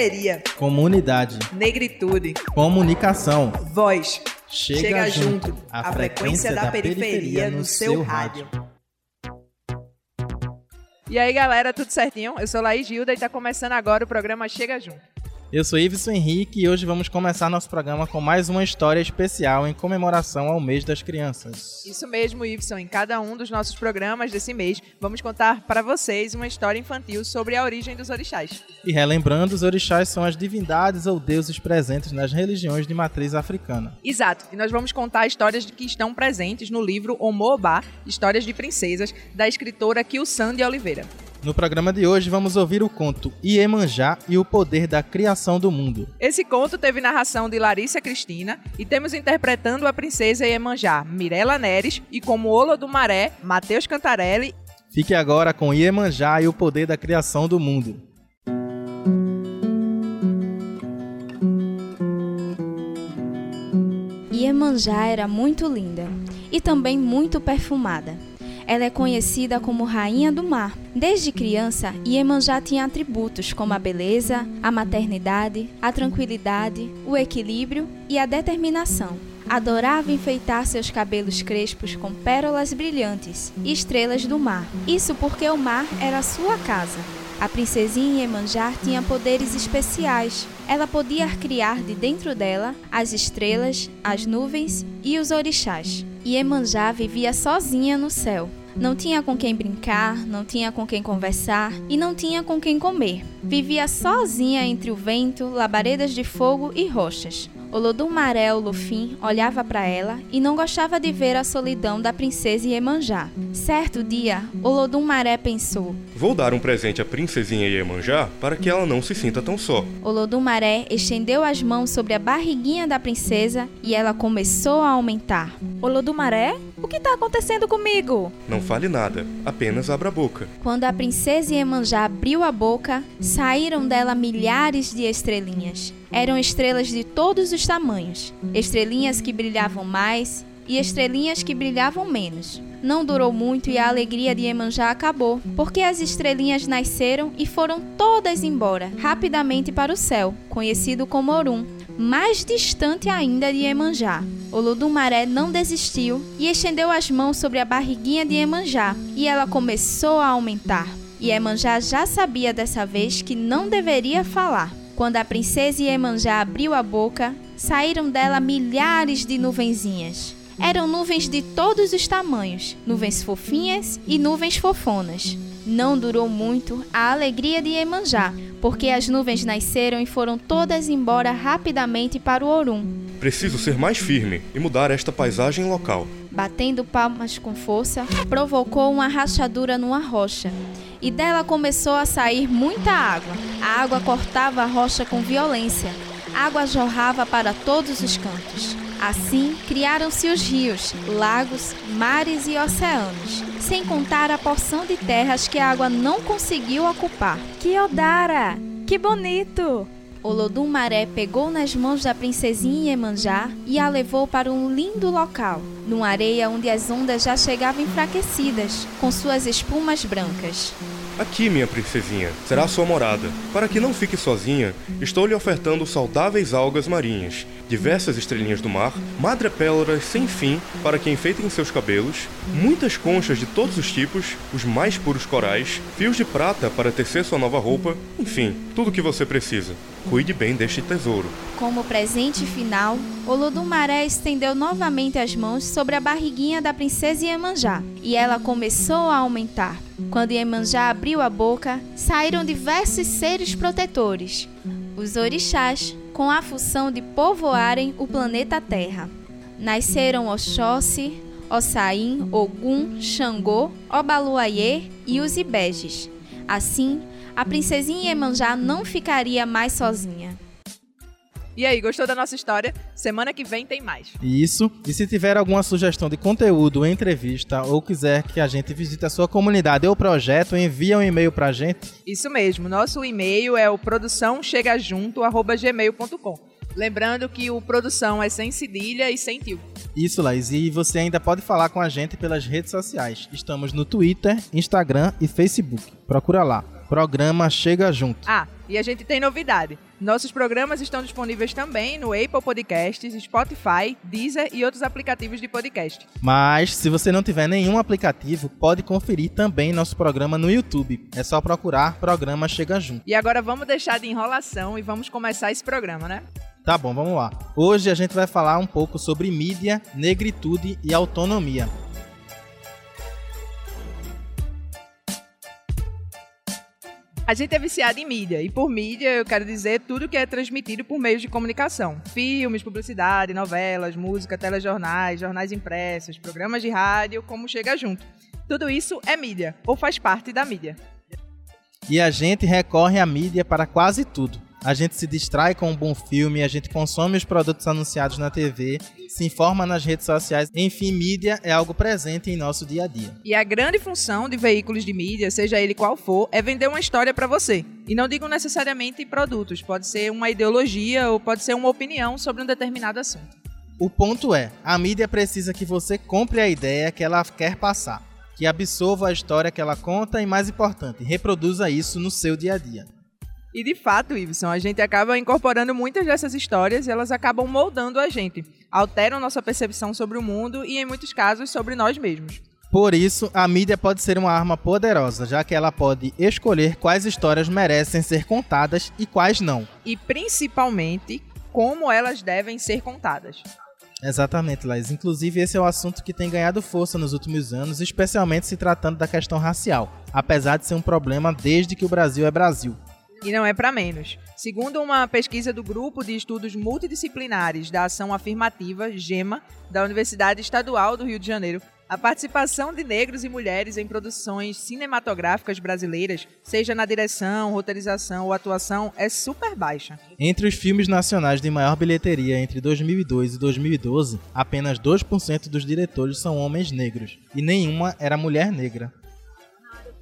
periferia, comunidade, negritude, comunicação, voz. Chega, Chega junto, junto, a frequência da periferia no seu rádio. E aí, galera, tudo certinho? Eu sou Laís Gilda e tá começando agora o programa Chega Junto. Eu sou Iveson Henrique e hoje vamos começar nosso programa com mais uma história especial em comemoração ao mês das crianças. Isso mesmo, Iveson. Em cada um dos nossos programas desse mês, vamos contar para vocês uma história infantil sobre a origem dos orixás. E relembrando, os orixás são as divindades ou deuses presentes nas religiões de matriz africana. Exato. E nós vamos contar histórias que estão presentes no livro Omoobá, Histórias de Princesas, da escritora Kilsan de Oliveira. No programa de hoje vamos ouvir o conto Iemanjá e o poder da criação do mundo. Esse conto teve narração de Larissa Cristina e temos interpretando a princesa Iemanjá, Mirella Neres e como Olo do Maré, Matheus Cantarelli. Fique agora com Iemanjá e o poder da criação do mundo. Iemanjá era muito linda e também muito perfumada. Ela é conhecida como Rainha do Mar. Desde criança, Iemanjá tinha atributos como a beleza, a maternidade, a tranquilidade, o equilíbrio e a determinação. Adorava enfeitar seus cabelos crespos com pérolas brilhantes e estrelas do mar. Isso porque o mar era sua casa. A princesinha Iemanjá tinha poderes especiais. Ela podia criar de dentro dela as estrelas, as nuvens e os orixás. Iemanjá vivia sozinha no céu. Não tinha com quem brincar, não tinha com quem conversar e não tinha com quem comer. Vivia sozinha entre o vento, labaredas de fogo e rochas. Olodum Maré, o Lufim, olhava para ela e não gostava de ver a solidão da princesa Iemanjá. Certo dia, Olodum Maré pensou: Vou dar um presente à princesinha Iemanjá para que ela não se sinta tão só. Olodum Maré estendeu as mãos sobre a barriguinha da princesa e ela começou a aumentar. Olodumaré, o que está acontecendo comigo? Não fale nada, apenas abra a boca. Quando a princesa Iemanjá abriu a boca, saíram dela milhares de estrelinhas. Eram estrelas de todos os tamanhos, estrelinhas que brilhavam mais e estrelinhas que brilhavam menos. Não durou muito e a alegria de Iemanjá acabou, porque as estrelinhas nasceram e foram todas embora, rapidamente para o céu, conhecido como Orum, mais distante ainda de Iemanjá. Olodumaré não desistiu e estendeu as mãos sobre a barriguinha de Iemanjá, e ela começou a aumentar. Iemanjá já sabia dessa vez que não deveria falar. Quando a princesa Iemanjá abriu a boca, saíram dela milhares de nuvenzinhas. Eram nuvens de todos os tamanhos, nuvens fofinhas e nuvens fofonas. Não durou muito a alegria de Iemanjá, porque as nuvens nasceram e foram todas embora rapidamente para o Orum. Preciso ser mais firme e mudar esta paisagem local. Batendo palmas com força, provocou uma rachadura numa rocha. E dela começou a sair muita água. A água cortava a rocha com violência. A água jorrava para todos os cantos. Assim, criaram-se os rios, lagos, mares e oceanos, sem contar a porção de terras que a água não conseguiu ocupar. Que Odara! Que bonito! Olodum Maré pegou nas mãos da princesinha Iemanjá e a levou para um lindo local, numa areia onde as ondas já chegavam enfraquecidas, com suas espumas brancas. Aqui, minha princesinha, será sua morada. Para que não fique sozinha, estou lhe ofertando saudáveis algas marinhas, diversas estrelinhas do mar, madrepérolas sem fim para que enfeitem seus cabelos, muitas conchas de todos os tipos, os mais puros corais, fios de prata para tecer sua nova roupa, enfim, tudo o que você precisa. Cuide bem deste tesouro. Como presente final, Olodumaré estendeu novamente as mãos sobre a barriguinha da princesa Iemanjá e ela começou a aumentar. Quando Iemanjá abriu a boca, saíram diversos seres protetores, os orixás, com a função de povoarem o planeta Terra. Nasceram Oxóssi, Ossain, Ogum, Xangô, Obaluayê e os Ibejes. Assim, a princesinha Iemanjá não ficaria mais sozinha. E aí, gostou da nossa história? Semana que vem tem mais. Isso. E se tiver alguma sugestão de conteúdo, entrevista ou quiser que a gente visite a sua comunidade ou projeto, envia um e-mail pra gente. Isso mesmo. Nosso e-mail é o produçãochegajunto@gmail.com. Lembrando que o produção é sem cedilha e sem tio. Isso, Laís. E você ainda pode falar com a gente pelas redes sociais. Estamos no Twitter, Instagram e Facebook. Procura lá. Programa Chega Junto. Ah, e a gente tem novidade. Nossos programas estão disponíveis também no Apple Podcasts, Spotify, Deezer e outros aplicativos de podcast. Mas, se você não tiver nenhum aplicativo, pode conferir também nosso programa no YouTube. É só procurar Programa Chega Junto. E agora vamos deixar de enrolação e vamos começar esse programa, né? Tá bom, vamos lá. Hoje a gente vai falar um pouco sobre mídia, negritude e autonomia. A gente é viciado em mídia, e por mídia eu quero dizer tudo que é transmitido por meios de comunicação. Filmes, publicidade, novelas, música, telejornais, jornais impressos, programas de rádio, como chega junto. Tudo isso é mídia, ou faz parte da mídia. E a gente recorre à mídia para quase tudo a gente se distrai com um bom filme, a gente consome os produtos anunciados na TV, se informa nas redes sociais, enfim, mídia é algo presente em nosso dia a dia. E a grande função de veículos de mídia, seja ele qual for, é vender uma história para você. E não digo necessariamente produtos, pode ser uma ideologia ou pode ser uma opinião sobre um determinado assunto. O ponto é, a mídia precisa que você compre a ideia que ela quer passar, que absorva a história que ela conta e mais importante, reproduza isso no seu dia a dia. E de fato, Iveson, a gente acaba incorporando muitas dessas histórias e elas acabam moldando a gente, alteram nossa percepção sobre o mundo e, em muitos casos, sobre nós mesmos. Por isso, a mídia pode ser uma arma poderosa, já que ela pode escolher quais histórias merecem ser contadas e quais não. E principalmente, como elas devem ser contadas. Exatamente, Laís. Inclusive, esse é o um assunto que tem ganhado força nos últimos anos, especialmente se tratando da questão racial, apesar de ser um problema desde que o Brasil é Brasil. E não é para menos. Segundo uma pesquisa do Grupo de Estudos Multidisciplinares da Ação Afirmativa, GEMA, da Universidade Estadual do Rio de Janeiro, a participação de negros e mulheres em produções cinematográficas brasileiras, seja na direção, roteirização ou atuação, é super baixa. Entre os filmes nacionais de maior bilheteria entre 2002 e 2012, apenas 2% dos diretores são homens negros, e nenhuma era mulher negra.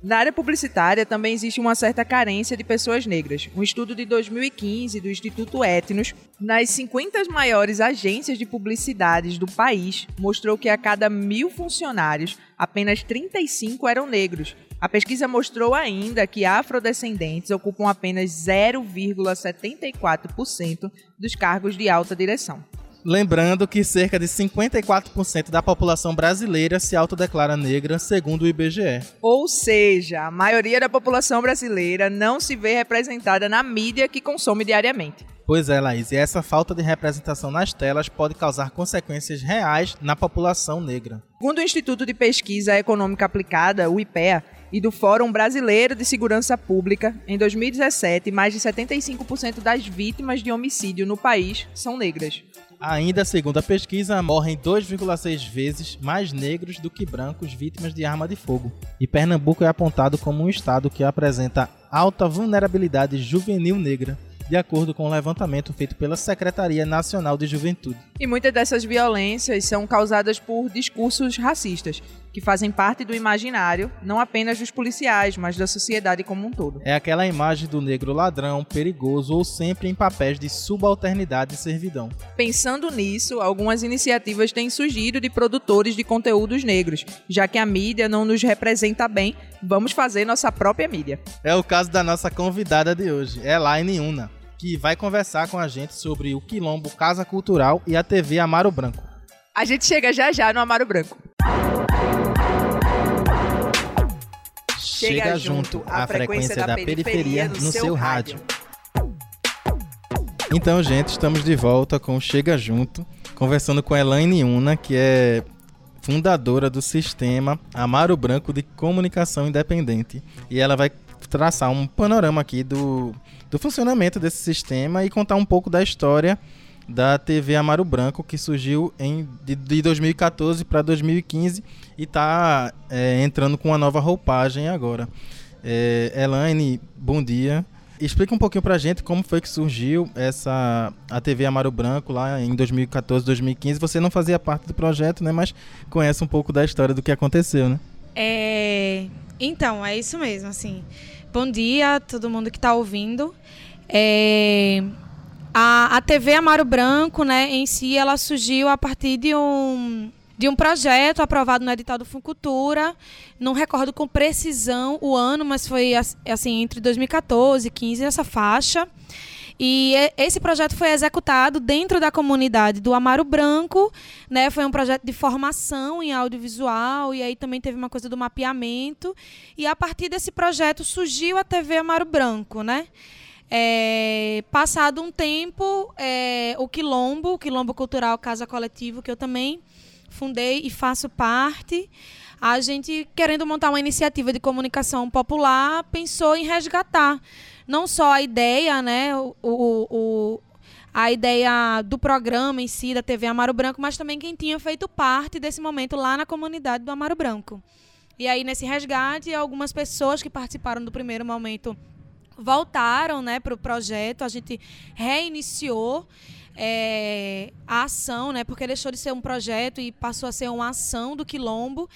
Na área publicitária também existe uma certa carência de pessoas negras. Um estudo de 2015 do Instituto Etnos, nas 50 maiores agências de publicidades do país, mostrou que a cada mil funcionários, apenas 35 eram negros. A pesquisa mostrou ainda que afrodescendentes ocupam apenas 0,74% dos cargos de alta direção. Lembrando que cerca de 54% da população brasileira se autodeclara negra, segundo o IBGE. Ou seja, a maioria da população brasileira não se vê representada na mídia que consome diariamente. Pois é, Laís, e essa falta de representação nas telas pode causar consequências reais na população negra. Segundo o Instituto de Pesquisa Econômica Aplicada, o IPEA, e do Fórum Brasileiro de Segurança Pública, em 2017, mais de 75% das vítimas de homicídio no país são negras. Ainda segundo a pesquisa, morrem 2,6 vezes mais negros do que brancos vítimas de arma de fogo. E Pernambuco é apontado como um estado que apresenta alta vulnerabilidade juvenil negra de acordo com o um levantamento feito pela Secretaria Nacional de Juventude. E muitas dessas violências são causadas por discursos racistas, que fazem parte do imaginário, não apenas dos policiais, mas da sociedade como um todo. É aquela imagem do negro ladrão, perigoso ou sempre em papéis de subalternidade e servidão. Pensando nisso, algumas iniciativas têm surgido de produtores de conteúdos negros, já que a mídia não nos representa bem, vamos fazer nossa própria mídia. É o caso da nossa convidada de hoje, Elaine Una que vai conversar com a gente sobre o Quilombo Casa Cultural e a TV Amaro Branco. A gente chega já já no Amaro Branco. Chega, junto a, frequência, da, periferia, no, no seu rádio. Então, gente, estamos de volta com Chega Junto, conversando com Elaine Una, que é fundadora do sistema Amaro Branco de Comunicação Independente. E ela vai traçar um panorama aqui do, do funcionamento desse sistema e contar um pouco da história da TV Amaro Branco, que surgiu em, de, de 2014 para 2015 e está é, entrando com uma nova roupagem agora. É, Elaine, bom dia. Explica um pouquinho pra gente como foi que surgiu essa a TV Amaro Branco lá em 2014, 2015. Você não fazia parte do projeto, né? Mas conhece um pouco da história do que aconteceu, né? É, então, é isso mesmo, assim. Bom dia a todo mundo que está ouvindo. É, a, a TV Amaro Branco, né, em si, ela surgiu a partir de um, de um projeto aprovado no edital do Funcultura. Não recordo com precisão o ano, mas foi assim entre 2014 e 15 essa faixa. E esse projeto foi executado dentro da comunidade do Amaro Branco, né? Foi um projeto de formação em audiovisual e aí também teve uma coisa do mapeamento. E a partir desse projeto surgiu a TV Amaro Branco, né? É, passado um tempo, é, o Quilombo, o Quilombo Cultural Casa Coletivo, que eu também fundei e faço parte, a gente, querendo montar uma iniciativa de comunicação popular, pensou em resgatar não só a ideia, né, o, o, a ideia do programa em si, da TV Amaro Branco, mas também quem tinha feito parte desse momento lá na comunidade do Amaro Branco. E aí, nesse resgate, algumas pessoas que participaram do primeiro momento voltaram né, para o projeto, a gente reiniciou é, a ação, né, porque deixou de ser um projeto e passou a ser uma ação do Quilombo.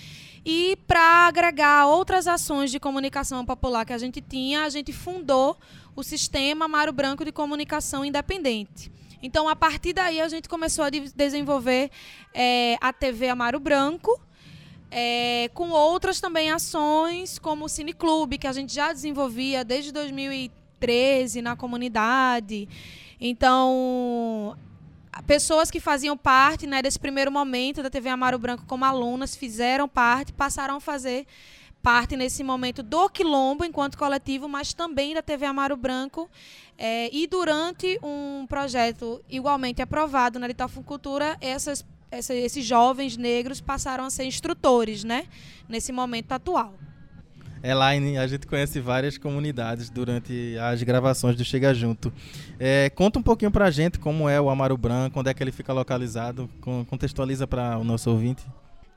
E para agregar outras ações de comunicação popular que a gente tinha, a gente fundou o Sistema Amaro Branco de Comunicação Independente. Então, a partir daí, a gente começou a de desenvolver é, a TV Amaro Branco, é, com outras também ações, como o Cineclube, que a gente já desenvolvia desde 2013 na comunidade. Então, pessoas que faziam parte né, desse primeiro momento da TV Amaro Branco como alunas fizeram parte, passaram a fazer parte nesse momento do Quilombo enquanto coletivo, mas também da TV Amaro Branco. É, e durante um projeto igualmente aprovado na Litofuncultura, essas, essa, esses jovens negros passaram a ser instrutores né, nesse momento atual. Elaine, a gente conhece várias comunidades durante as gravações do Chega Junto. É, conta um pouquinho pra gente como é o Amaro Branco, onde é que ele fica localizado, contextualiza para o nosso ouvinte.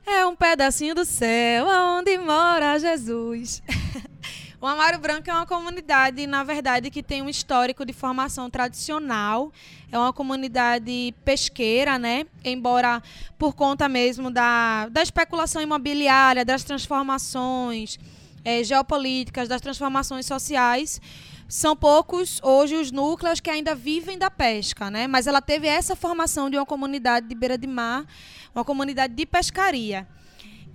É um pedacinho do céu onde mora Jesus. o Amaro Branco é uma comunidade, na verdade, que tem um histórico de formação tradicional. É uma comunidade pesqueira, né? Embora por conta mesmo da, da especulação imobiliária, das transformações é, geopolíticas, das transformações sociais, são poucos hoje os núcleos que ainda vivem da pesca, né? Mas ela teve essa formação de uma comunidade de beira de mar, uma comunidade de pescaria.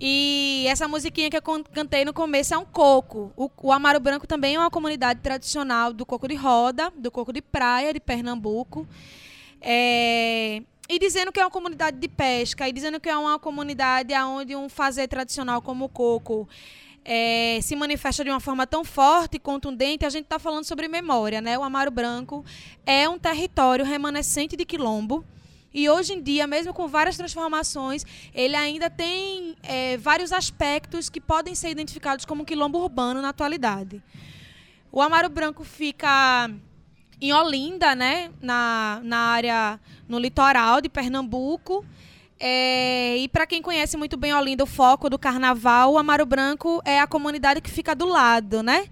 E essa musiquinha que eu cantei no começo é um coco. O, o, Amaro Branco também é uma comunidade tradicional do coco de roda, do coco de praia de Pernambuco. É, e dizendo que é uma comunidade de pesca, e dizendo que é uma comunidade onde um fazer tradicional como o coco é, se manifesta de uma forma tão forte e contundente, a gente está falando sobre memória. Né? O Amaro Branco é um território remanescente de quilombo. E hoje em dia, mesmo com várias transformações, ele ainda tem é, vários aspectos que podem ser identificados como quilombo urbano na atualidade. O Amaro Branco fica em Olinda, né, na, na área, no litoral de Pernambuco. É, e para quem conhece muito bem Olinda, o foco do carnaval, o Amaro Branco é a comunidade que fica do lado, né?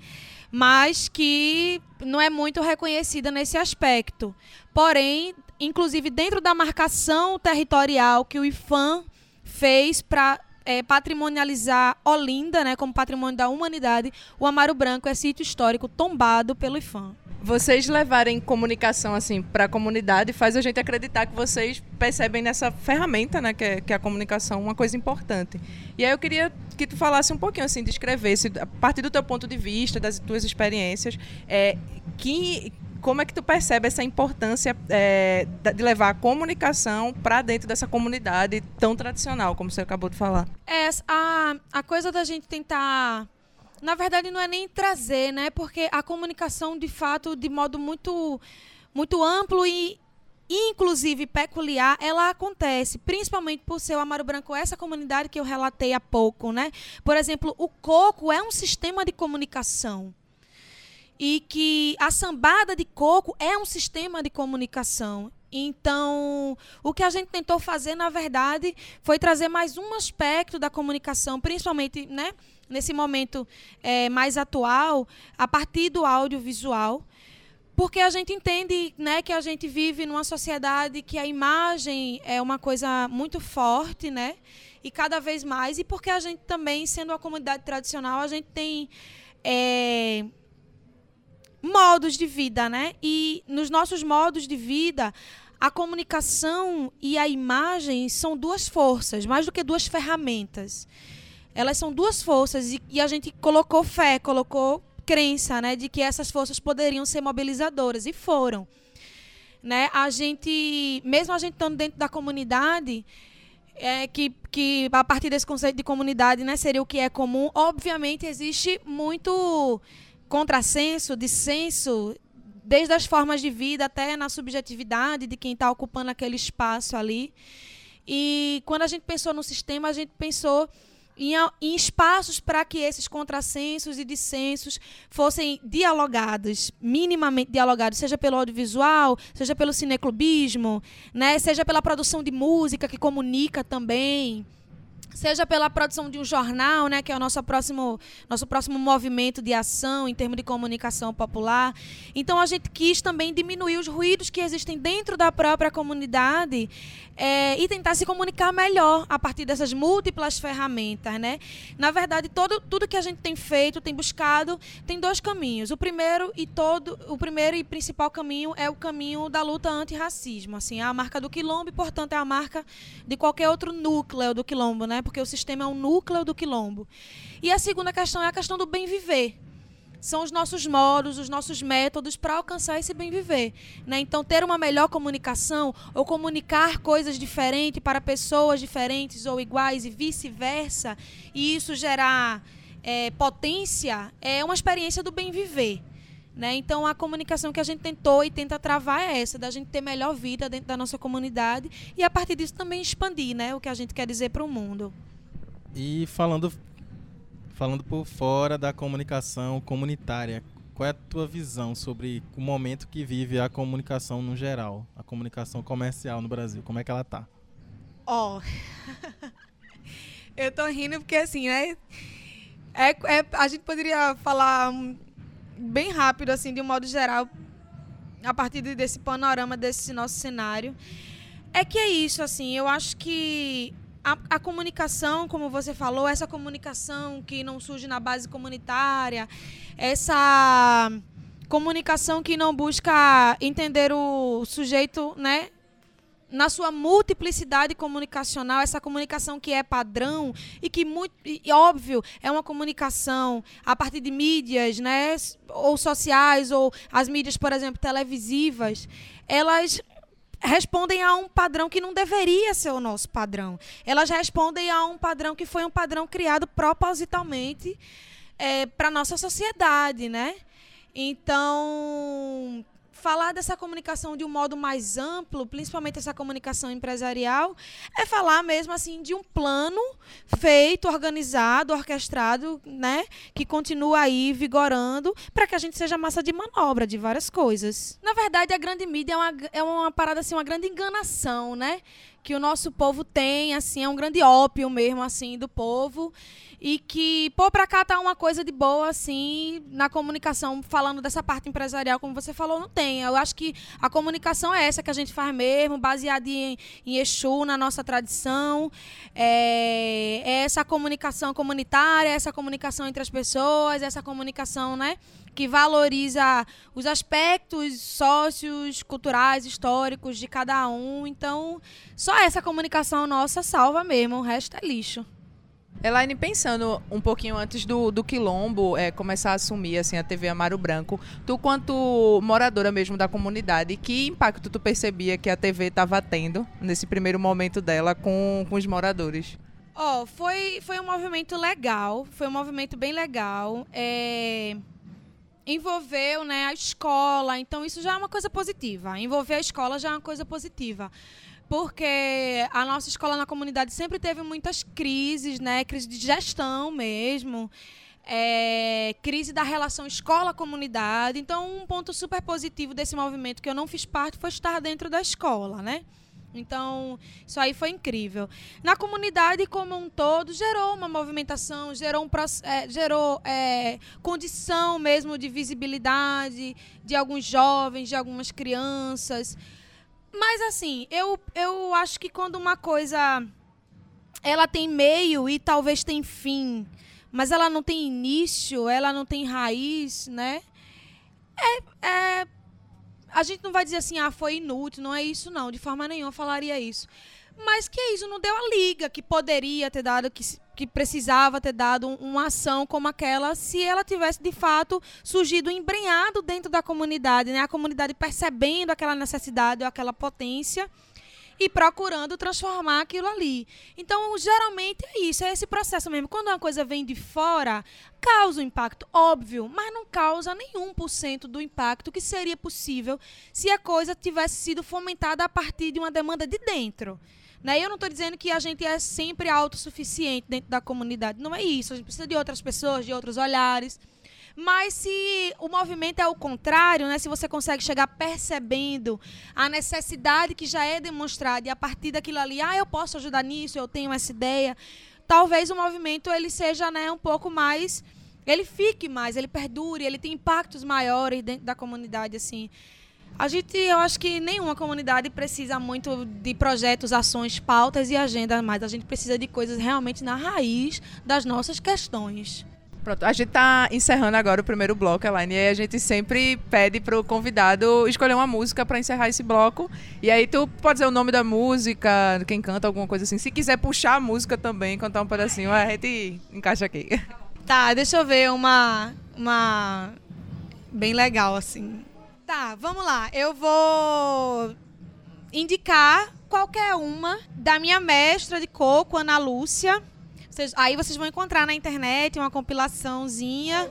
Mas que não é muito reconhecida nesse aspecto. Porém, inclusive dentro da marcação territorial que o IFAM fez para é, patrimonializar Olinda, né, como patrimônio da humanidade, o Amaro Branco é sítio histórico tombado pelo IFAM vocês levarem comunicação assim para a comunidade faz a gente acreditar que vocês percebem nessa ferramenta, né, que é, que é, a comunicação, uma coisa importante. E aí eu queria que tu falasse um pouquinho assim, descrevesse a partir do teu ponto de vista, das tuas experiências, é, que como é que tu percebe essa importância é, de levar a comunicação para dentro dessa comunidade tão tradicional, como você acabou de falar? É, a, a coisa da gente tentar na verdade, não é nem trazer, né? Porque a comunicação, de fato, de modo muito, muito amplo e inclusive peculiar, ela acontece, principalmente por ser o Amaro Branco, essa comunidade que eu relatei há pouco, né? Por exemplo, o coco é um sistema de comunicação. E que a sambada de coco é um sistema de comunicação. Então, o que a gente tentou fazer, na verdade, foi trazer mais um aspecto da comunicação, principalmente né, nesse momento é, mais atual, a partir do audiovisual, porque a gente entende né, que a gente vive numa sociedade que a imagem é uma coisa muito forte, né? E cada vez mais, e porque a gente também, sendo uma comunidade tradicional, a gente tem é, modos de vida, né? E nos nossos modos de vida, a comunicação e a imagem são duas forças, mais do que duas ferramentas. Elas são duas forças e, e a gente colocou fé, colocou crença, né, de que essas forças poderiam ser mobilizadoras e foram. Né? A gente, mesmo a gente estando dentro da comunidade, é, que, que a partir desse conceito de comunidade, né, seria o que é comum, obviamente existe muito contrassenso, dissenso desde as formas de vida até na subjetividade de quem está ocupando aquele espaço ali. E quando a gente pensou no sistema, a gente pensou em, em espaços para que esses contrassensos e dissensos fossem dialogados, minimamente dialogados, seja pelo audiovisual, seja pelo cineclubismo, né, seja pela produção de música que comunica também seja pela produção de um jornal, né, que é o nosso próximo, nosso próximo movimento de ação em termos de comunicação popular. Então a gente quis também diminuir os ruídos que existem dentro da própria comunidade é, e tentar se comunicar melhor a partir dessas múltiplas ferramentas, né? Na verdade, todo, tudo que a gente tem feito, tem buscado, tem dois caminhos. O primeiro e todo, o primeiro e principal caminho é o caminho da luta antirracismo, assim, é a marca do quilombo e, portanto, é a marca de qualquer outro núcleo do quilombo, né? Porque o sistema é um núcleo do quilombo. E a segunda questão é a questão do bem viver são os nossos modos, os nossos métodos para alcançar esse bem viver. Né? Então, ter uma melhor comunicação ou comunicar coisas diferentes para pessoas diferentes ou iguais e vice-versa, e isso gerar é, potência, é uma experiência do bem viver. Né? Então, a comunicação que a gente tentou e tenta travar é essa, da gente ter melhor vida dentro da nossa comunidade e, a partir disso, também expandir né? o que a gente quer dizer para o mundo. E falando falando por fora da comunicação comunitária, qual é a tua visão sobre o momento que vive a comunicação no geral, a comunicação comercial no Brasil? Como é que ela tá? Ó, oh. eu tô rindo porque assim, né? É, é, a gente poderia falar bem rápido, assim, de um modo geral, a partir desse panorama, desse nosso cenário. É que é isso, assim, eu acho que a, a, comunicação, como você falou, essa comunicação que não surge na base comunitária, essa comunicação que não busca entender o sujeito, né, na sua multiplicidade comunicacional, essa comunicação que é padrão e que muito e, óbvio é uma comunicação a partir de mídias, né, ou sociais ou as mídias, por exemplo, televisivas, elas respondem a um padrão que não deveria ser o nosso padrão. Elas respondem a um padrão que foi um padrão criado propositalmente é, para a nossa sociedade, né? Então, falar dessa comunicação de um modo mais amplo, principalmente essa comunicação empresarial, é falar mesmo assim de um plano feito, organizado, orquestrado, né, que continua aí vigorando para que a gente seja massa de manobra de várias coisas. Na verdade, a grande mídia é uma, é uma parada assim, uma grande enganação, né? Que o nosso povo tem, assim, é um grande ópio mesmo assim do povo e que, pô, pra cá tá uma coisa de boa, assim, na comunicação, falando dessa parte empresarial, como você falou, não tem. Eu acho que a comunicação é essa que a gente faz mesmo, baseada em, em Exu, na nossa tradição. É, é essa comunicação comunitária, essa comunicação entre as pessoas, essa comunicação, né? Que valoriza os aspectos sócios, culturais, históricos de cada um. Então, só essa comunicação nossa salva mesmo, o resto é lixo. Elaine, pensando um pouquinho antes do, do Quilombo é, começar a assumir assim, a TV Amaro Branco, tu, quanto moradora mesmo da comunidade, que impacto tu percebia que a TV estava tendo nesse primeiro momento dela com, com os moradores? Ó, oh, foi, foi um movimento legal, foi um movimento bem legal. É... Envolveu né, a escola, então isso já é uma coisa positiva. Envolver a escola já é uma coisa positiva porque a nossa escola na comunidade sempre teve muitas crises, né? Crise de gestão mesmo. É, crise da relação escola-comunidade. Então, um ponto super positivo desse movimento que eu não fiz parte foi estar dentro da escola, né? Então, isso aí foi incrível. Na comunidade como um todo, gerou uma movimentação, gerou, um, é, gerou é, condição mesmo de visibilidade de alguns jovens, de algumas crianças. Mas assim, eu, eu acho que quando uma coisa ela tem meio e talvez tem fim, mas ela não tem início, ela não tem raiz, né? É, é, a gente não vai dizer assim, ah, foi inútil, não é isso não, de forma nenhuma falaria isso. Mas que é isso, não deu a liga que poderia ter dado, que, que precisava ter dado uma ação como aquela, se ela tivesse de fato surgido embrenhado dentro da comunidade, né? A comunidade percebendo aquela necessidade ou aquela potência e procurando transformar aquilo ali. Então, geralmente é isso, é esse processo mesmo. Quando uma coisa vem de fora, causa um impacto, óbvio, mas não causa nenhum por cento do impacto que seria possível se a coisa tivesse sido fomentada a partir de uma demanda de dentro. Né? Eu não estou dizendo que a gente é sempre autossuficiente dentro da comunidade. Não é isso. A gente precisa de outras pessoas, de outros olhares. Mas se o movimento é o contrário, né? se você consegue chegar percebendo a necessidade que já é demonstrada e a partir daquilo ali, ah, eu posso ajudar nisso, eu tenho essa ideia, talvez o movimento ele seja né, um pouco mais. Ele fique mais, ele perdure, ele tem impactos maiores dentro da comunidade, assim. A gente, eu acho que nenhuma comunidade precisa muito de projetos, ações, pautas e agenda, mas a gente precisa de coisas realmente na raiz das nossas questões. Pronto, a gente está encerrando agora o primeiro bloco, Elaine, e a gente sempre pede para o convidado escolher uma música para encerrar esse bloco. E aí tu pode dizer o nome da música, quem canta, alguma coisa assim. Se quiser puxar a música também, cantar um pedacinho, a gente encaixa aqui. Tá, deixa eu ver uma uma bem legal assim. Tá, vamos lá. Eu vou indicar qualquer uma da minha mestra de coco, Ana Lúcia. Vocês, aí vocês vão encontrar na internet uma compilaçãozinha.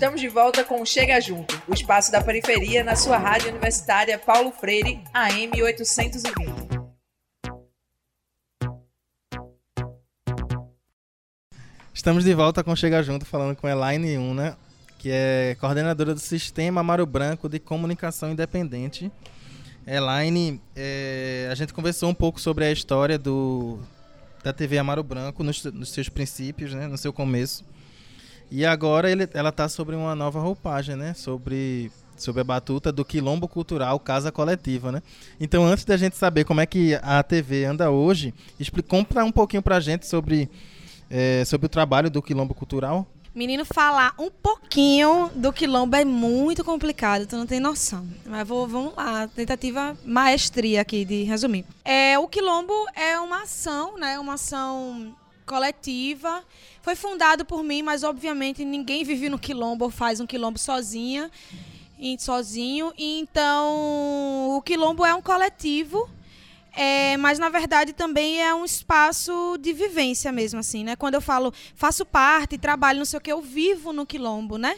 Estamos de volta com Chega Junto, o espaço da periferia na sua rádio universitária Paulo Freire, AM 820. Estamos de volta com Chega Junto, falando com Elaine Una, que é coordenadora do Sistema Amaro Branco de Comunicação Independente. Elaine, é, a gente conversou um pouco sobre a história do, da TV Amaro Branco nos, nos seus princípios, né, no seu começo. E agora ele, ela está sobre uma nova roupagem, né? Sobre, sobre a batuta do Quilombo Cultural Casa Coletiva, né? Então, antes da gente saber como é que a TV anda hoje, conta um pouquinho para a gente sobre, é, sobre o trabalho do Quilombo Cultural. Menino, falar um pouquinho do quilombo é muito complicado, tu não tem noção. Mas vou, vamos lá, tentativa maestria aqui de resumir. É, o quilombo é uma ação, né? Uma ação coletiva. Foi fundado por mim, mas obviamente ninguém vive no quilombo ou faz um quilombo sozinha, sozinho. Então, o quilombo é um coletivo é, mas na verdade também é um espaço de vivência mesmo, assim, né? Quando eu falo faço parte, trabalho, não sei o que, eu vivo no quilombo, né?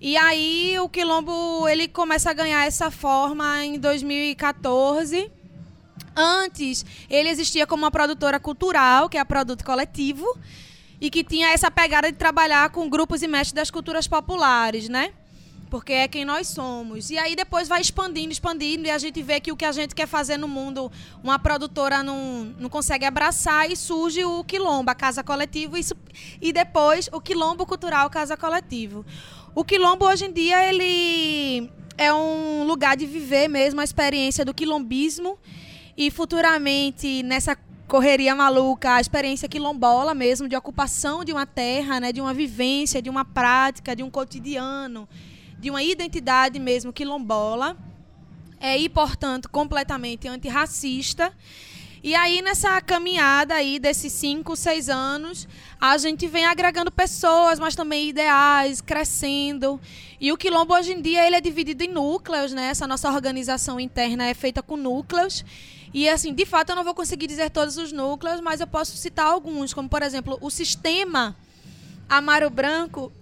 E aí o quilombo ele começa a ganhar essa forma em 2014. Antes ele existia como uma produtora cultural, que é a Produto Coletivo, e que tinha essa pegada de trabalhar com grupos e mestres das culturas populares, né? porque é quem nós somos. E aí depois vai expandindo, expandindo, e a gente vê que o que a gente quer fazer no mundo, uma produtora não, não consegue abraçar, e surge o Quilombo, a Casa Coletivo, isso, e depois o Quilombo Cultural Casa Coletivo. O Quilombo, hoje em dia, ele é um lugar de viver mesmo a experiência do quilombismo, e futuramente, nessa correria maluca, a experiência quilombola mesmo, de ocupação de uma terra, né, de uma vivência, de uma prática, de um cotidiano de uma identidade mesmo quilombola é, e, portanto, completamente antirracista. E aí, nessa caminhada aí desses cinco, seis anos, a gente vem agregando pessoas, mas também ideais, crescendo. E o Quilombo, hoje em dia, ele é dividido em núcleos, né? Essa nossa organização interna é feita com núcleos. E, assim, de fato, eu não vou conseguir dizer todos os núcleos, mas eu posso citar alguns, como, por exemplo, o sistema Amaro Branco,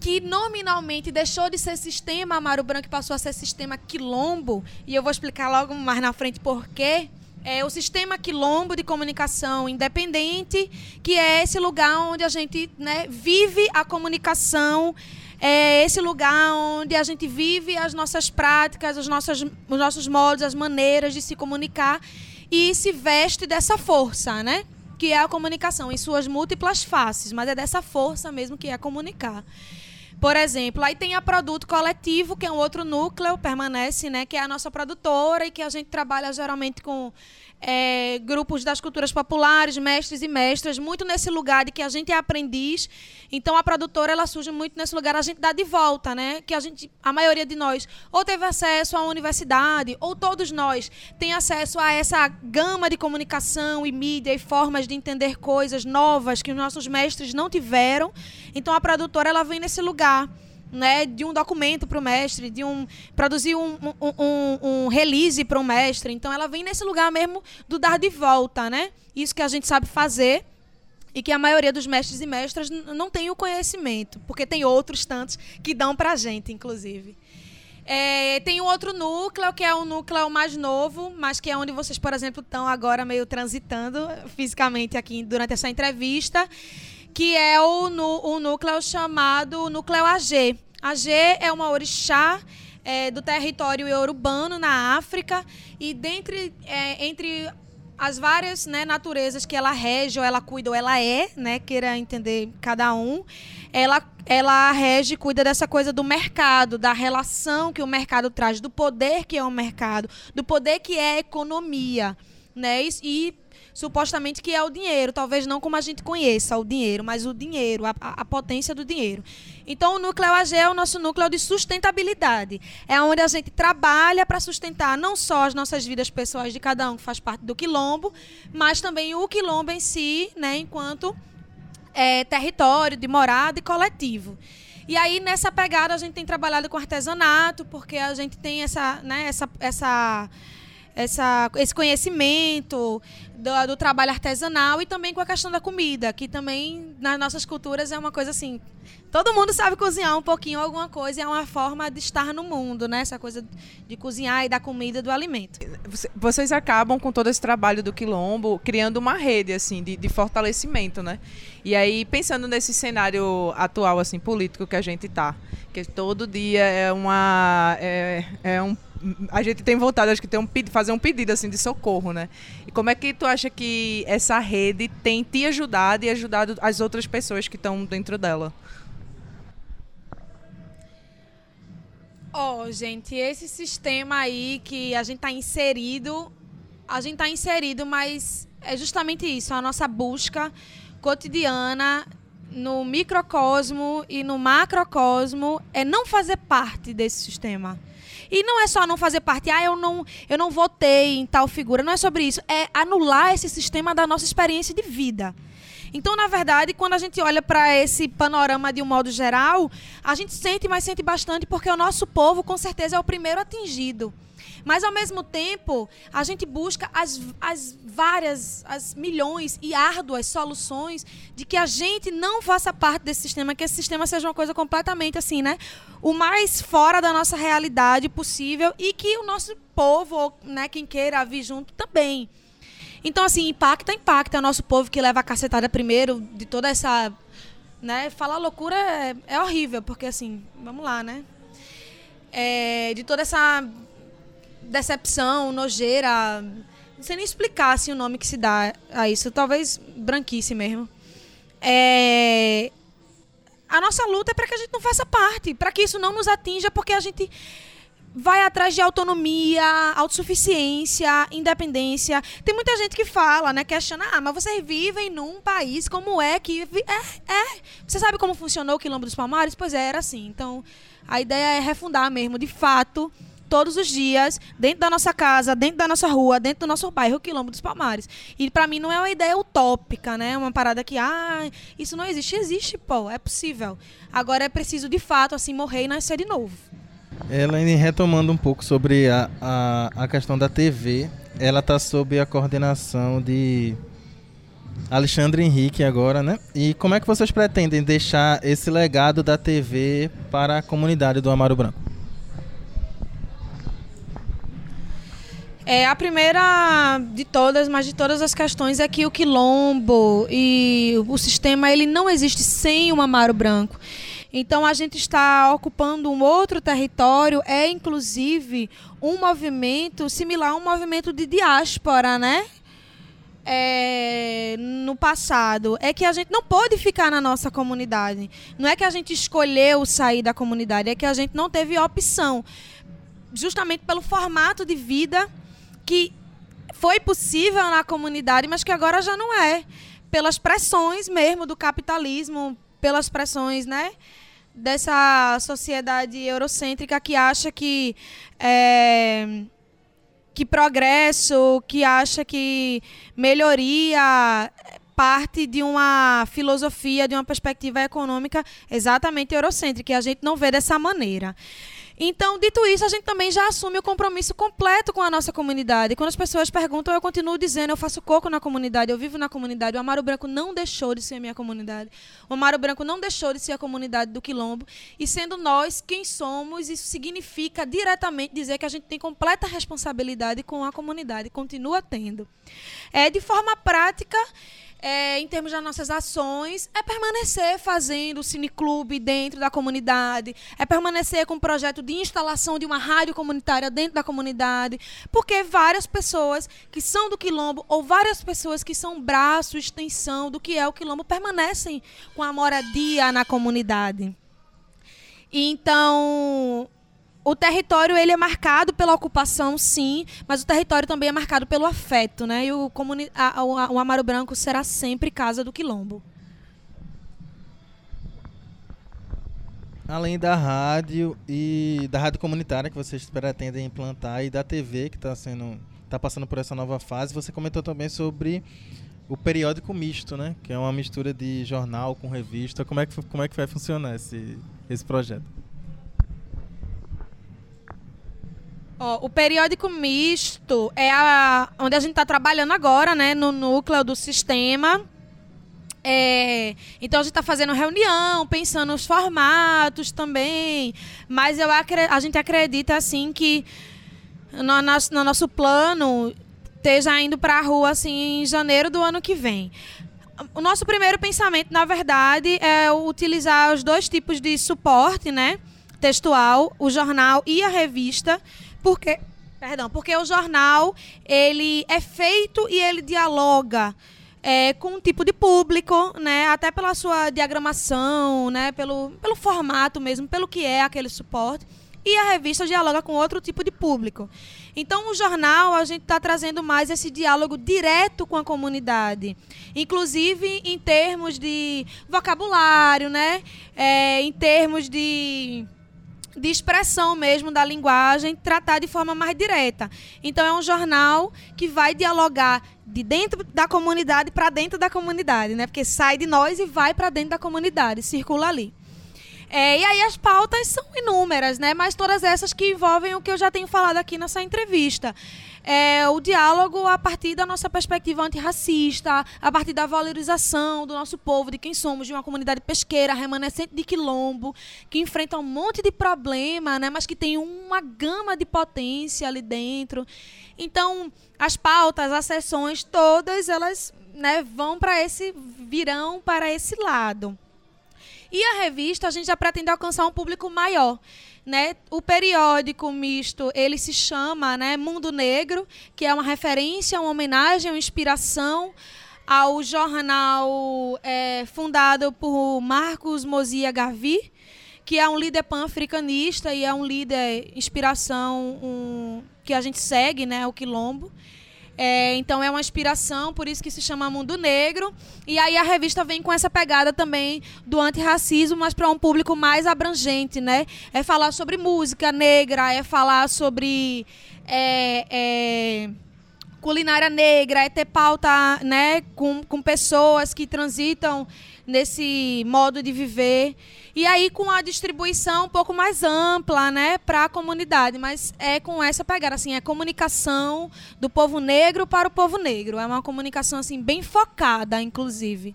que nominalmente deixou de ser sistema Amaro Branco e passou a ser sistema Quilombo, e eu vou explicar logo mais na frente por quê. É o sistema Quilombo de comunicação independente, que é esse lugar onde a gente né, vive a comunicação, é esse lugar onde a gente vive as nossas práticas, os nossos, os nossos modos, as maneiras de se comunicar e se veste dessa força, né? Que é a comunicação em suas múltiplas faces, mas é dessa força mesmo que é comunicar. Por exemplo, aí tem a produto coletivo, que é um outro núcleo, permanece, né? Que é a nossa produtora e que a gente trabalha geralmente com é, grupos das culturas populares, mestres e mestras, muito nesse lugar de que a gente é aprendiz. Então a produtora ela surge muito nesse lugar, a gente dá de volta, né? Que a gente, a maioria de nós, ou teve acesso à universidade, ou todos nós tem acesso a essa gama de comunicação e mídia e formas de entender coisas novas que os nossos mestres não tiveram. Então a produtora ela vem nesse lugar né, de um documento para o mestre, de um produzir um, um, um, um release para o mestre. Então ela vem nesse lugar mesmo do dar de volta, né? Isso que a gente sabe fazer e que a maioria dos mestres e mestras não tem o conhecimento, porque tem outros tantos que dão para a gente, inclusive. É, tem um outro núcleo, que é o núcleo mais novo, mas que é onde vocês, por exemplo, estão agora meio transitando fisicamente aqui durante essa entrevista, que é o, o núcleo chamado núcleo AG. AG é uma orixá é, do território urbano na África e dentre, é, entre as várias né, naturezas que ela rege, ou ela cuida, ou ela é, né, queira entender cada um, ela, ela rege, cuida dessa coisa do mercado, da relação que o mercado traz, do poder que é o mercado, do poder que é a economia. Né, e, e supostamente que é o dinheiro, talvez não como a gente conheça o dinheiro, mas o dinheiro, a, a potência do dinheiro. Então, o núcleo AG é o nosso núcleo de sustentabilidade. É onde a gente trabalha para sustentar não só as nossas vidas pessoais de cada um que faz parte do quilombo, mas também o quilombo em si, né, enquanto é, território de morada e coletivo. E aí, nessa pegada, a gente tem trabalhado com artesanato, porque a gente tem essa, né, essa, essa essa, esse conhecimento do, do, trabalho artesanal e também com a questão da comida, que também nas nossas culturas é uma coisa assim. Todo mundo sabe cozinhar um pouquinho alguma coisa é uma forma de estar no mundo, né? Essa coisa de cozinhar e da comida do alimento. Vocês acabam com todo esse trabalho do quilombo criando uma rede assim de, de fortalecimento, né? E aí pensando nesse cenário atual assim político que a gente tá, que todo dia é uma é, é um a gente tem vontade, acho que tem um fazer um pedido assim de socorro, né? E como é que tu acha que essa rede tem te ajudado e ajudado as outras pessoas que estão dentro dela? Ó, oh, gente, esse sistema aí que a gente está inserido, a gente está inserido, mas é justamente isso, a nossa busca cotidiana no microcosmo e no macrocosmo é não fazer parte desse sistema. E não é só não fazer parte, ah, eu não, eu não votei em tal figura. Não é sobre isso. É anular esse sistema da nossa experiência de vida. Então, na verdade, quando a gente olha para esse panorama de um modo geral, a gente sente, mas sente bastante, porque o nosso povo, com certeza, é o primeiro atingido. Mas, ao mesmo tempo, a gente busca as, as várias, as milhões e árduas soluções de que a gente não faça parte desse sistema, que esse sistema seja uma coisa completamente assim, né? O mais fora da nossa realidade possível e que o nosso povo, né, quem queira vir junto também. Então, assim, impacta, impacta. É o nosso povo que leva a cacetada primeiro de toda essa. Né? Falar loucura é, é horrível, porque, assim, vamos lá, né? É, de toda essa decepção, nojeira. Não sei nem explicar assim, o nome que se dá a isso. Talvez branquice mesmo. É... A nossa luta é para que a gente não faça parte, para que isso não nos atinja, porque a gente vai atrás de autonomia, autossuficiência, independência. Tem muita gente que fala, né, questiona, ah, mas vocês vivem num país como é que é, é. Você sabe como funcionou o Quilombo dos Palmares? Pois é, era assim. Então, a ideia é refundar mesmo, de fato, todos os dias, dentro da nossa casa, dentro da nossa rua, dentro do nosso bairro, Quilombo dos Palmares. E para mim não é uma ideia utópica, né? Uma parada que, ah, isso não existe. Existe, pô, é possível. Agora é preciso, de fato, assim, morrer e nascer de novo. Elaine, retomando um pouco sobre a, a, a questão da TV, ela está sob a coordenação de Alexandre Henrique agora, né? E como é que vocês pretendem deixar esse legado da TV para a comunidade do Amaro Branco? É, a primeira de todas, mas de todas as questões, é que o quilombo e o sistema ele não existe sem o Amaro Branco. Então a gente está ocupando um outro território, é inclusive um movimento similar a um movimento de diáspora, né? É, no passado é que a gente não pôde ficar na nossa comunidade. Não é que a gente escolheu sair da comunidade, é que a gente não teve opção. Justamente pelo formato de vida que foi possível na comunidade, mas que agora já não é. Pelas pressões mesmo do capitalismo, pelas pressões, né? Dessa sociedade eurocêntrica que acha que. É, que progresso, que acha que melhoria parte de uma filosofia, de uma perspectiva econômica exatamente eurocêntrica, e a gente não vê dessa maneira. Então, dito isso, a gente também já assume o compromisso completo com a nossa comunidade. Quando as pessoas perguntam, eu continuo dizendo, eu faço coco na comunidade, eu vivo na comunidade. O Amaro Branco não deixou de ser a minha comunidade. O Amaro Branco não deixou de ser a comunidade do Quilombo. E sendo nós quem somos, isso significa diretamente dizer que a gente tem completa responsabilidade com a comunidade, continua tendo. É, de forma prática, é, em termos das nossas ações, é permanecer fazendo cineclube dentro da comunidade, é permanecer com o projeto de instalação de uma rádio comunitária dentro da comunidade, porque várias pessoas que são do quilombo ou várias pessoas que são braço, extensão do que é o quilombo permanecem com a moradia na comunidade. Então, o território ele é marcado pela ocupação, sim, mas o território também é marcado pelo afeto, né? E o, comuni a, o Amaro Branco será sempre casa do quilombo. Além da rádio e da rádio comunitária que vocês pretendem implantar e da TV que está sendo está passando por essa nova fase, você comentou também sobre o periódico misto, né? Que é uma mistura de jornal com revista. Como é que como é que vai funcionar esse esse projeto? O periódico misto é a, onde a gente está trabalhando agora, né, no núcleo do sistema. É, então a gente está fazendo reunião, pensando nos formatos também. Mas eu a gente acredita assim que no nosso, no nosso plano esteja indo para a rua assim em janeiro do ano que vem. O nosso primeiro pensamento, na verdade, é utilizar os dois tipos de suporte, né? Textual, o jornal e a revista, porque, perdão, porque o jornal ele é feito e ele dialoga é, com um tipo de público, né? Até pela sua diagramação, né? Pelo, pelo formato mesmo, pelo que é aquele suporte e a revista dialoga com outro tipo de público. Então, o jornal, a gente está trazendo mais esse diálogo direto com a comunidade, inclusive em termos de vocabulário, né? É, em termos de de expressão mesmo da linguagem, tratar de forma mais direta. Então é um jornal que vai dialogar de dentro da comunidade para dentro da comunidade, né? Porque sai de nós e vai para dentro da comunidade, circula ali. É, e aí as pautas são inúmeras, né? Mas todas essas que envolvem o que eu já tenho falado aqui nessa entrevista. É, o diálogo a partir da nossa perspectiva antirracista, a partir da valorização do nosso povo, de quem somos, de uma comunidade pesqueira, remanescente de quilombo, que enfrenta um monte de problema, né? Mas que tem uma gama de potência ali dentro. Então, as pautas, as sessões, todas elas né, vão para esse, virão para esse lado. E a revista, a gente já pretende alcançar um público maior. Né? O periódico misto, ele se chama né, Mundo Negro, que é uma referência, uma homenagem, uma inspiração ao jornal é, fundado por Marcos Mozia Gavi, que é um líder pan-africanista e é um líder inspiração um, que a gente segue, né, o Quilombo. É, então é uma inspiração, por isso que se chama Mundo Negro. E aí a revista vem com essa pegada também do antirracismo, mas para um público mais abrangente, né? É falar sobre música negra, é falar sobre é, é, culinária negra, é ter pauta né, com, com pessoas que transitam nesse modo de viver. E aí com a distribuição um pouco mais ampla, né, para a comunidade, mas é com essa pegada assim, é comunicação do povo negro para o povo negro. É uma comunicação assim bem focada, inclusive.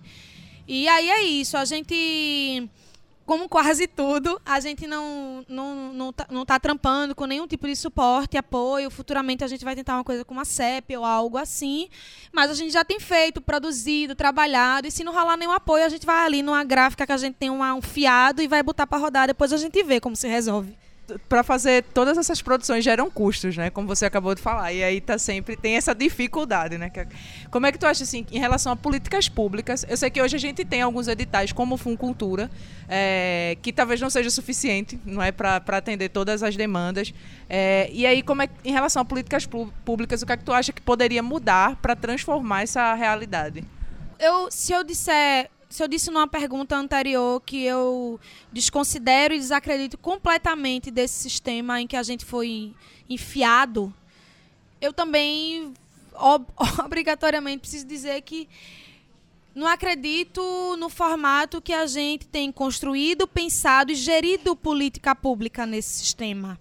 E aí é isso, a gente como quase tudo, a gente não, não, não, tá, não tá trampando com nenhum tipo de suporte, apoio. Futuramente a gente vai tentar uma coisa com uma CEP ou algo assim. Mas a gente já tem feito, produzido, trabalhado. E se não rolar nenhum apoio, a gente vai ali numa gráfica que a gente tem um fiado e vai botar para rodar. Depois a gente vê como se resolve para fazer todas essas produções geram custos, né? Como você acabou de falar. E aí tá sempre tem essa dificuldade, né? É, como é que tu acha assim em relação a políticas públicas? Eu sei que hoje a gente tem alguns editais como o Funcultura, é, que talvez não seja suficiente, não é para atender todas as demandas. É, e aí como é em relação a políticas públicas, o que é que tu acha que poderia mudar para transformar essa realidade? Eu, se eu disser se eu disse numa pergunta anterior que eu desconsidero e desacredito completamente desse sistema em que a gente foi enfiado, eu também ob obrigatoriamente preciso dizer que não acredito no formato que a gente tem construído, pensado e gerido política pública nesse sistema.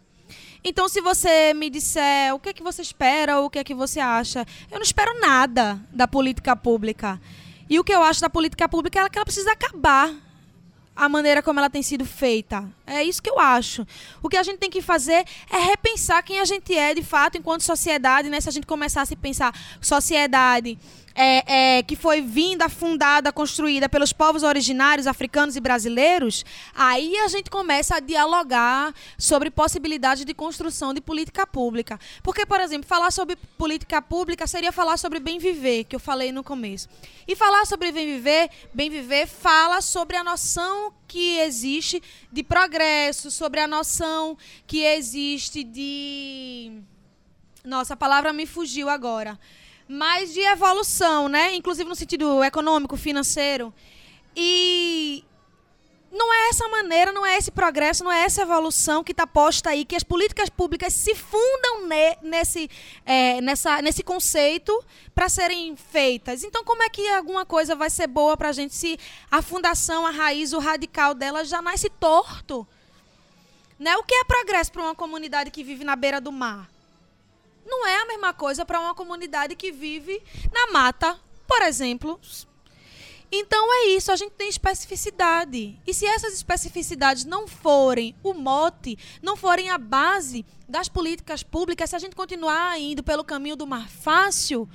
Então, se você me disser o que é que você espera ou o que é que você acha, eu não espero nada da política pública. E o que eu acho da política pública é que ela precisa acabar a maneira como ela tem sido feita. É isso que eu acho. O que a gente tem que fazer é repensar quem a gente é de fato enquanto sociedade, né? Se a gente começasse a pensar sociedade é, é, que foi vinda, fundada, construída pelos povos originários africanos e brasileiros, aí a gente começa a dialogar sobre possibilidades de construção de política pública. Porque, por exemplo, falar sobre política pública seria falar sobre bem viver, que eu falei no começo. E falar sobre bem viver, bem viver fala sobre a noção que existe de progresso, sobre a noção que existe de. Nossa, a palavra me fugiu agora mas de evolução, né? Inclusive no sentido econômico, financeiro. E não é essa maneira, não é esse progresso, não é essa evolução que está posta aí, que as políticas públicas se fundam ne, nesse, é, nessa, nesse conceito para serem feitas. Então, como é que alguma coisa vai ser boa para a gente se a fundação, a raiz, o radical dela já nasce torto? Né? O que é progresso para uma comunidade que vive na beira do mar? Não é a mesma coisa para uma comunidade que vive na mata, por exemplo. Então é isso, a gente tem especificidade. E se essas especificidades não forem o mote, não forem a base das políticas públicas, se a gente continuar indo pelo caminho do mar fácil,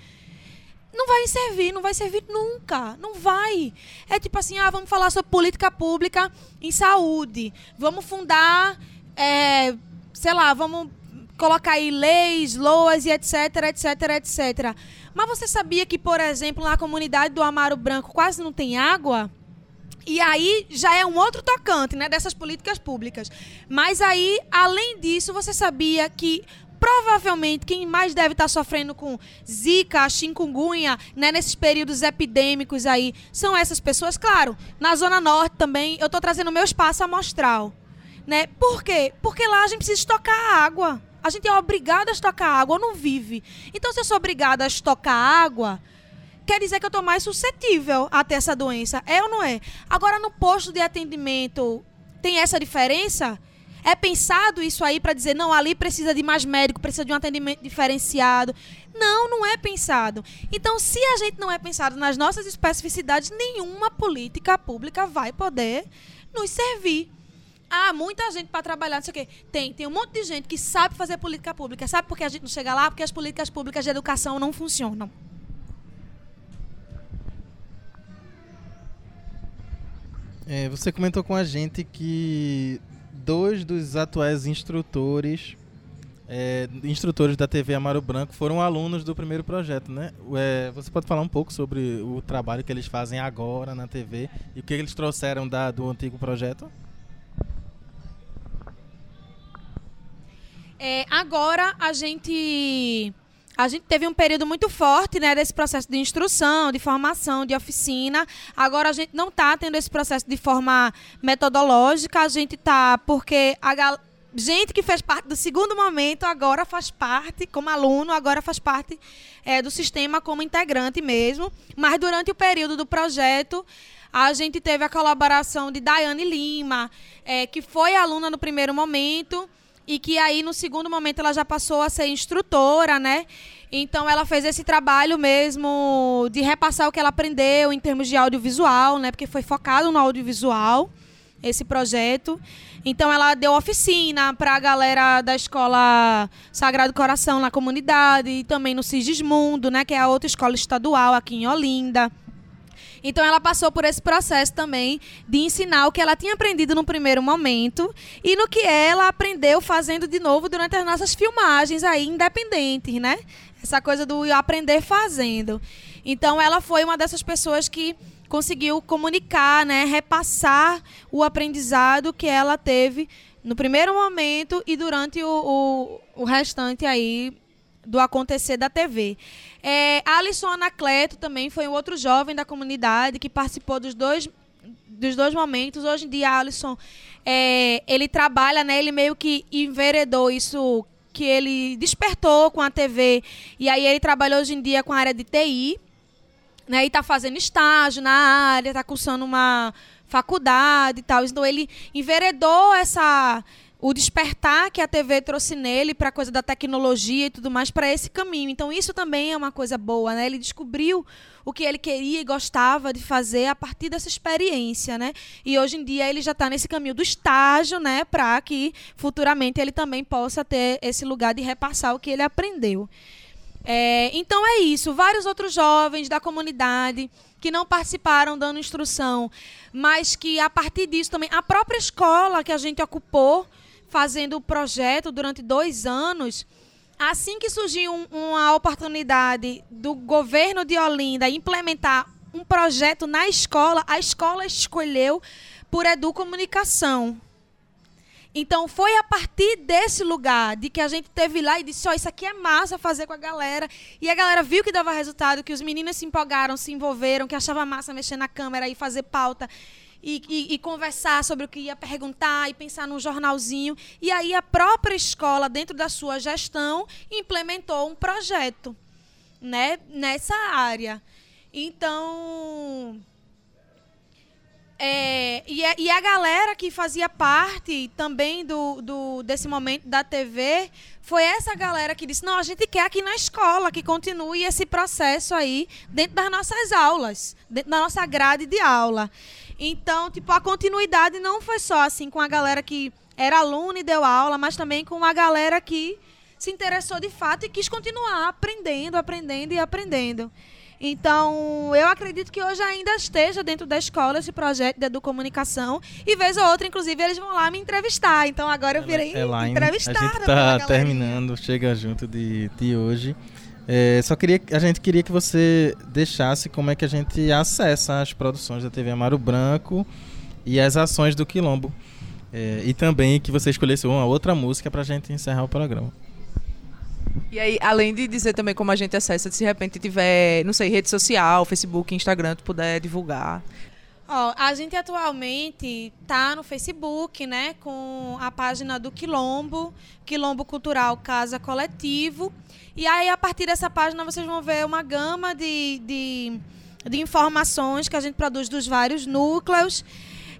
não vai servir, não vai servir nunca, não vai. É tipo assim, ah, vamos falar sobre política pública em saúde, vamos fundar, é, sei lá, vamos colocar aí leis, loas e etc, etc, etc. Mas você sabia que, por exemplo, na comunidade do Amaro Branco quase não tem água? E aí já é um outro tocante, né, dessas políticas públicas. Mas aí, além disso, você sabia que provavelmente quem mais deve estar sofrendo com zika, chikungunya, né, nesses períodos epidêmicos aí, são essas pessoas, claro. Na zona norte também, eu estou trazendo meu espaço amostral, né? Por quê? Porque lá a gente precisa estocar água. A gente é obrigado a estocar água, não vive. Então, se eu sou obrigada a estocar água, quer dizer que eu estou mais suscetível a ter essa doença. É ou não é? Agora, no posto de atendimento, tem essa diferença? É pensado isso aí para dizer, não, ali precisa de mais médico, precisa de um atendimento diferenciado. Não, não é pensado. Então, se a gente não é pensado nas nossas especificidades, nenhuma política pública vai poder nos servir. Ah, muita gente para trabalhar, não sei o quê. Tem, tem um monte de gente que sabe fazer política pública. Sabe por que a gente não chega lá? Porque as políticas públicas de educação não funcionam. É, você comentou com a gente que dois dos atuais instrutores, é, instrutores da TV Amaro Branco, foram alunos do primeiro projeto, né? É, você pode falar um pouco sobre o trabalho que eles fazem agora na TV e o que eles trouxeram da, do antigo projeto? É, agora a gente a gente teve um período muito forte né, desse processo de instrução, de formação, de oficina. Agora a gente não está tendo esse processo de forma metodológica, a gente está porque a gal... gente que fez parte do segundo momento agora faz parte, como aluno, agora faz parte é, do sistema como integrante mesmo. Mas durante o período do projeto, a gente teve a colaboração de Daiane Lima, é, que foi aluna no primeiro momento e que aí no segundo momento ela já passou a ser instrutora, né? Então ela fez esse trabalho mesmo de repassar o que ela aprendeu em termos de audiovisual, né? Porque foi focado no audiovisual esse projeto. Então ela deu oficina para a galera da escola Sagrado Coração na comunidade e também no Sigismundo, né, que é a outra escola estadual aqui em Olinda. Então ela passou por esse processo também de ensinar o que ela tinha aprendido no primeiro momento e no que ela aprendeu fazendo de novo durante as nossas filmagens aí independentes, né? Essa coisa do aprender fazendo. Então ela foi uma dessas pessoas que conseguiu comunicar, né, repassar o aprendizado que ela teve no primeiro momento e durante o, o, o restante aí do acontecer da TV. É, Alisson Anacleto também foi um outro jovem da comunidade que participou dos dois, dos dois momentos. Hoje em dia, Alisson, é, ele trabalha, né, ele meio que enveredou isso que ele despertou com a TV. E aí ele trabalha hoje em dia com a área de TI, né, e está fazendo estágio na área, está cursando uma faculdade e tal. Então ele enveredou essa o despertar que a TV trouxe nele para a coisa da tecnologia e tudo mais para esse caminho. Então isso também é uma coisa boa, né? Ele descobriu o que ele queria e gostava de fazer a partir dessa experiência, né? E hoje em dia ele já está nesse caminho do estágio, né? Para que futuramente ele também possa ter esse lugar de repassar o que ele aprendeu. É, então é isso. Vários outros jovens da comunidade que não participaram dando instrução, mas que a partir disso também a própria escola que a gente ocupou fazendo o projeto durante dois anos. Assim que surgiu um, uma oportunidade do governo de Olinda implementar um projeto na escola, a escola escolheu por educomunicação. Então foi a partir desse lugar de que a gente teve lá e disse, ó, oh, isso aqui é massa fazer com a galera. E a galera viu que dava resultado, que os meninos se empolgaram, se envolveram, que achava massa mexer na câmera e fazer pauta e, e, e, conversar sobre o que ia perguntar e pensar num jornalzinho. E aí a própria escola, dentro da sua gestão, implementou um projeto né, nessa área. Então, é, e, a- e a galera que fazia parte também do, do- desse momento da TV foi essa galera que disse: não, a gente quer aqui na escola que continue esse processo aí dentro das nossas aulas, dentro da nossa grade de aula. Então, tipo, a continuidade não foi só assim com a galera que era aluna e deu aula, mas também com uma galera que se interessou de fato e quis continuar aprendendo, aprendendo e aprendendo. Então, eu acredito que hoje ainda esteja dentro da escola esse projeto de educomunicação. E vez ou outra, inclusive, eles vão lá me entrevistar. Então, agora eu virei Elaine, entrevistada. a gente tá terminando, chega junto de, de hoje. É, só queria, a gente queria que você deixasse como é que a gente acessa as produções da TV Amaro Branco e as ações do Quilombo. É, e também que você escolhesse uma outra música pra gente encerrar o programa. E aí, além de dizer também como a gente acessa, se de repente tiver, não sei, rede social, Facebook, Instagram, tu puder divulgar. Ó, a gente atualmente tá no Facebook, né, com a página do Quilombo, Quilombo Cultural Casa Coletivo. E aí, a partir dessa página, vocês vão ver uma gama de, de, de informações que a gente produz dos vários núcleos.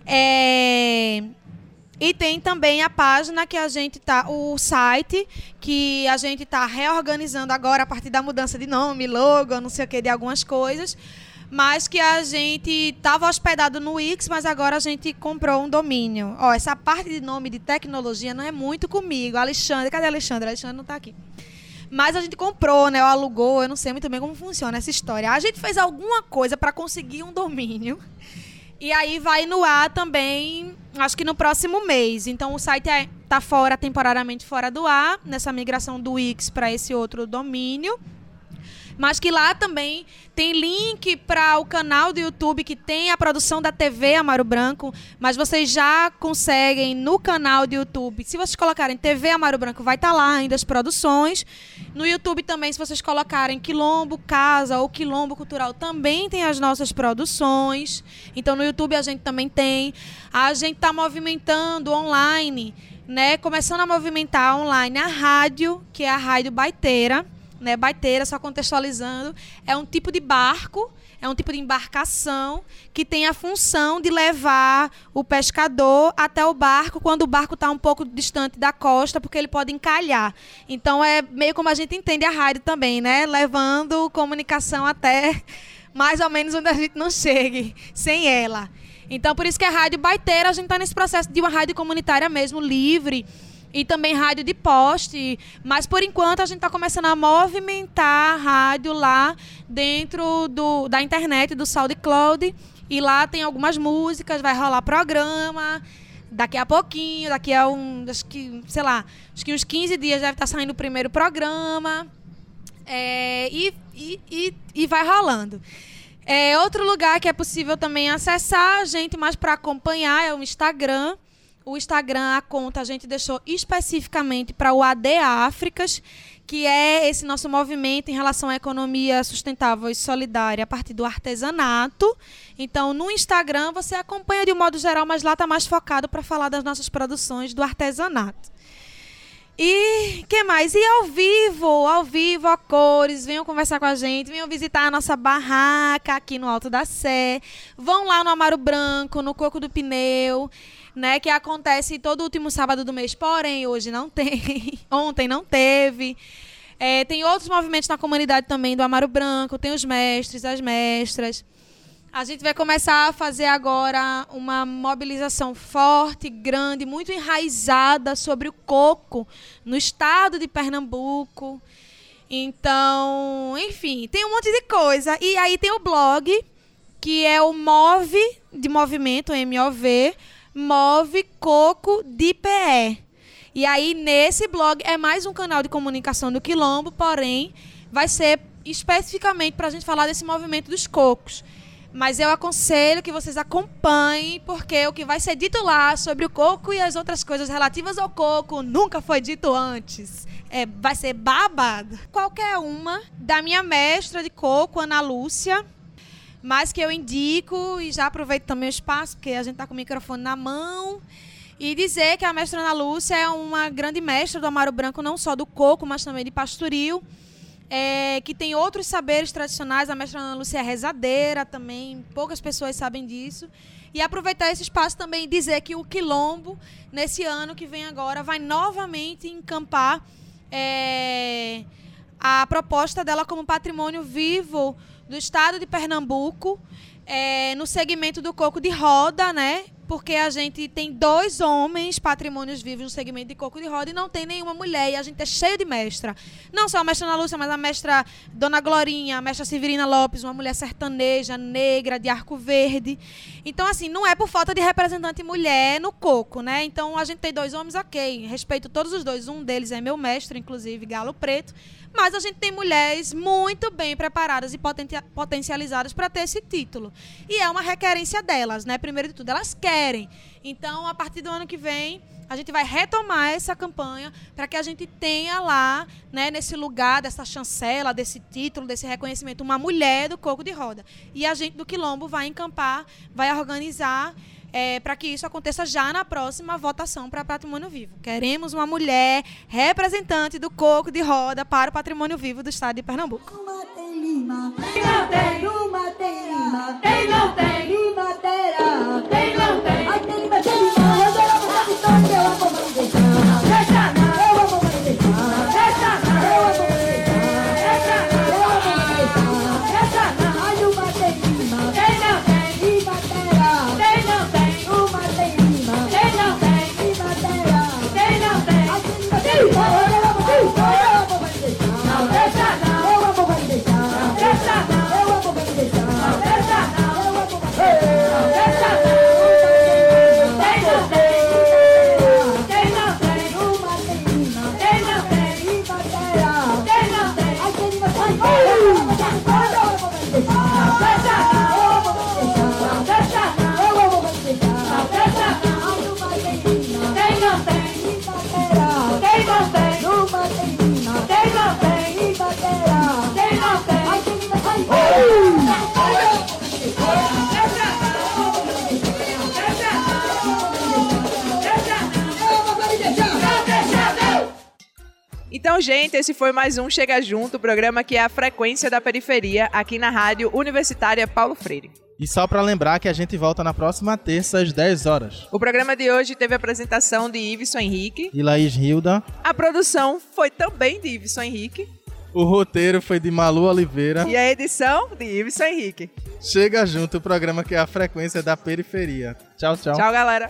É, E tem também a página que a gente tá, o site que a gente tá reorganizando agora a partir da mudança de nome, logo, não sei o que, de algumas coisas, mas que a gente tava hospedado no Wix, mas agora a gente comprou um domínio. Ó, essa parte de nome de tecnologia não é muito comigo. Alexandre, cadê Alexandre? Alexandre não tá aqui. Mas a gente comprou, né? Ou alugou, eu não sei muito bem como funciona essa história. A gente fez alguma coisa para conseguir um domínio. E aí vai no ar também, acho que no próximo mês. Então o site é, tá fora, temporariamente fora do ar, nessa migração do Wix para esse outro domínio. Mas que lá também tem link para o canal do YouTube que tem a produção da TV Amaro Branco, mas vocês já conseguem no canal do YouTube. Se vocês colocarem TV Amaro Branco, vai estar lá ainda as produções. No YouTube também, se vocês colocarem Quilombo Casa ou Quilombo Cultural, também tem as nossas produções. Então no YouTube a gente também tem. A gente está movimentando online, né? Começando a movimentar online a rádio, que é a Rádio Baiteira né, baiteira, só contextualizando, é um tipo de barco, é um tipo de embarcação que tem a função de levar o pescador até o barco quando o barco está um pouco distante da costa, porque ele pode encalhar. Então é meio como a gente entende a rádio também, né? Levando comunicação até mais ou menos onde a gente não chegue sem ela. Então por isso que a rádio baiteira, a gente está nesse processo de uma rádio comunitária mesmo, livre e também rádio de poste. Mas por enquanto a gente está começando a movimentar rádio lá dentro do, da internet, do SoundCloud. E lá tem algumas músicas, vai rolar programa. Daqui a pouquinho, daqui a um, acho que, sei lá, acho que uns 15 dias deve estar saindo o primeiro programa. É, e, e, e, e vai rolando. É, outro lugar que é possível também acessar gente mais para acompanhar é o Instagram. O Instagram, a conta, a gente deixou especificamente para o AD Áfricas, que é esse nosso movimento em relação à economia sustentável e solidária a partir do artesanato. Então, no Instagram você acompanha de um modo geral, mas lá está mais focado para falar das nossas produções do artesanato. E que mais? E ao vivo, ao vivo, a cores, venham conversar com a gente, venham visitar a nossa barraca aqui no Alto da Sé. Vão lá no Amaro Branco, no Coco do Pneu, né, que acontece todo último sábado do mês, porém hoje não tem, ontem não teve. É, tem outros movimentos na comunidade também do Amaro Branco, tem os mestres, as mestras. A gente vai começar a fazer agora uma mobilização forte, grande, muito enraizada sobre o coco no estado de Pernambuco. Então, enfim, tem um monte de coisa. E aí tem o blog, que é o Move de movimento, MOV, Move Coco de PE. E aí, nesse blog, é mais um canal de comunicação do Quilombo, porém, vai ser especificamente para a gente falar desse movimento dos cocos. Mas eu aconselho que vocês acompanhem, porque o que vai ser dito lá sobre o coco e as outras coisas relativas ao coco nunca foi dito antes. É, vai ser babado. Qualquer uma da minha mestra de coco, Ana Lúcia, mas que eu indico e já aproveito também o espaço, porque a gente está com o microfone na mão. E dizer que a mestra Ana Lúcia é uma grande mestra do Amaro Branco, não só do coco, mas também de pastoril é, que tem outros saberes tradicionais. A mestra Ana Lúcia é rezadeira também, poucas pessoas sabem disso. E aproveitar esse espaço também e dizer que o Quilombo, nesse ano que vem agora, vai novamente encampar é, a proposta dela como patrimônio vivo do estado de Pernambuco, é, no segmento do coco de roda, né? porque a gente tem dois homens patrimônios vivos no segmento de coco de roda e não tem nenhuma mulher. E a gente é cheio de mestra. Não só a mestra Ana Lúcia, mas a mestra Dona Glorinha, a mestra Severina Lopes, uma mulher sertaneja, negra, de arco verde. Então, assim, não é por falta de representante mulher no coco, né? Então, a gente tem dois homens, ok. Respeito todos os dois. Um deles é meu mestre, inclusive, Galo Preto. Mas a gente tem mulheres muito bem preparadas e potencializadas para ter esse título. E é uma requerência delas, né? Primeiro de tudo, elas querem. Então, a partir do ano que vem, a gente vai retomar essa campanha para que a gente tenha lá, né, nesse lugar dessa chancela, desse título, desse reconhecimento, uma mulher do coco de roda. E a gente do Quilombo vai encampar, vai organizar é, para que isso aconteça já na próxima votação para patrimônio vivo. Queremos uma mulher representante do coco de roda para o patrimônio vivo do estado de Pernambuco. Uma tem lima, tem não tem, uma tem lima, tem não tem, lima terá, tem Então, gente, esse foi mais um Chega Junto, programa que é a frequência da periferia aqui na Rádio Universitária Paulo Freire. E só para lembrar que a gente volta na próxima terça às 10 horas. O programa de hoje teve a apresentação de Iveson Henrique. E Laís Hilda. A produção foi também de Iveson Henrique. O roteiro foi de Malu Oliveira. E a edição de Iveson Henrique. Chega junto o programa que é a frequência da periferia. Tchau, tchau. Tchau, galera.